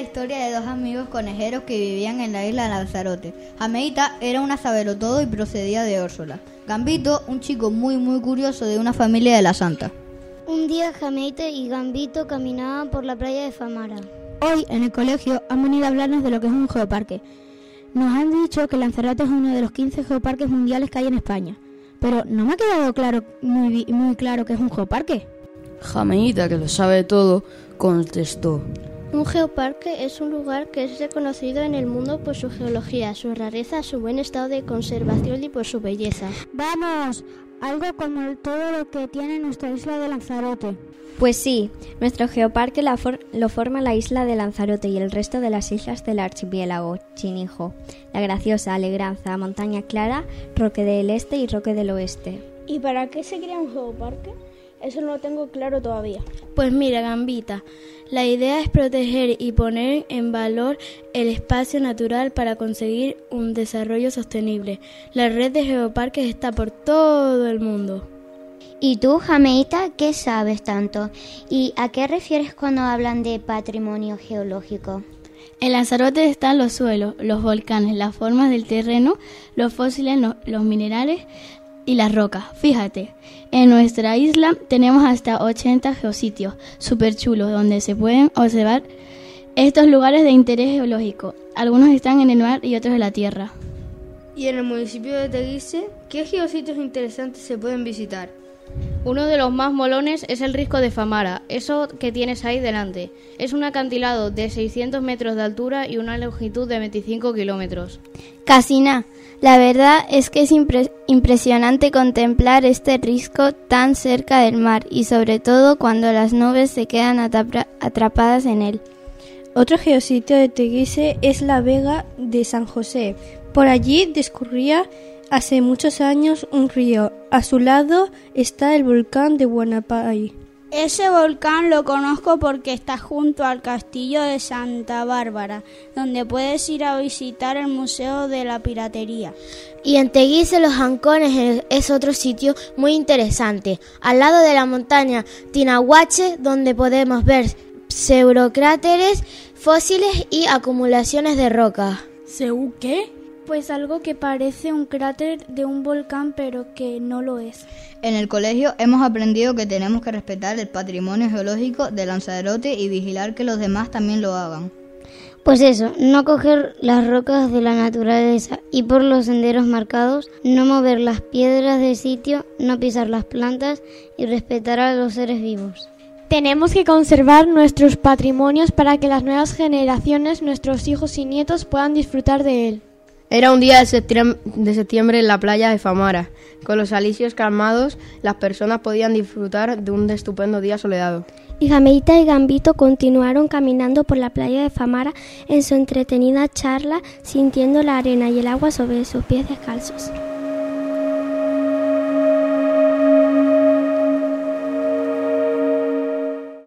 historia de dos amigos conejeros que vivían en la isla de Lanzarote. Jameita era una sabelotodo y procedía de Úrsula. Gambito, un chico muy muy curioso de una familia de la Santa. Un día Jameita y Gambito caminaban por la playa de Famara. Hoy en el colegio han venido a hablarnos de lo que es un geoparque. Nos han dicho que Lanzarote es uno de los 15 geoparques mundiales que hay en España. Pero no me ha quedado claro, muy, muy claro que es un geoparque. Jameita, que lo sabe todo, contestó. Un geoparque es un lugar que es reconocido en el mundo por su geología, su rareza, su buen estado de conservación y por su belleza. Vamos, algo como todo lo que tiene nuestra isla de Lanzarote. Pues sí, nuestro geoparque lo forma la isla de Lanzarote y el resto de las islas del archipiélago Chinijo, La Graciosa, Alegranza, Montaña Clara, Roque del Este y Roque del Oeste. ¿Y para qué se crea un geoparque? Eso no lo tengo claro todavía. Pues mira, Gambita, la idea es proteger y poner en valor el espacio natural para conseguir un desarrollo sostenible. La red de geoparques está por todo el mundo. ¿Y tú, Jameita, qué sabes tanto? ¿Y a qué refieres cuando hablan de patrimonio geológico? En Lanzarote están los suelos, los volcanes, las formas del terreno, los fósiles, los minerales, y las rocas. Fíjate, en nuestra isla tenemos hasta 80 geositios súper chulos donde se pueden observar estos lugares de interés geológico. Algunos están en el mar y otros en la tierra. ¿Y en el municipio de Teguise, qué geositios interesantes se pueden visitar? Uno de los más molones es el Risco de Famara, eso que tienes ahí delante. Es un acantilado de 600 metros de altura y una longitud de 25 kilómetros. Casina, la verdad es que es impresionante contemplar este risco tan cerca del mar y sobre todo cuando las nubes se quedan atrapadas en él. Otro geositio de Teguise es la Vega de San José. Por allí discurría hace muchos años un río. A su lado está el volcán de Guanapay. Ese volcán lo conozco porque está junto al castillo de Santa Bárbara, donde puedes ir a visitar el Museo de la Piratería. Y en Teguise los Ancones es otro sitio muy interesante, al lado de la montaña Tinahuache, donde podemos ver pseudocráteres, fósiles y acumulaciones de roca. ¿Seu qué? Pues algo que parece un cráter de un volcán pero que no lo es. En el colegio hemos aprendido que tenemos que respetar el patrimonio geológico de Lanzarote y vigilar que los demás también lo hagan. Pues eso, no coger las rocas de la naturaleza y por los senderos marcados, no mover las piedras del sitio, no pisar las plantas y respetar a los seres vivos. Tenemos que conservar nuestros patrimonios para que las nuevas generaciones, nuestros hijos y nietos puedan disfrutar de él. Era un día de septiembre, en la playa de Famara. Con los alicios calmados, las personas podían disfrutar de un estupendo día soleado. Y Jameita y Gambito continuaron caminando por la playa de Famara en su entretenida charla, sintiendo la arena y el agua sobre sus pies descalzos.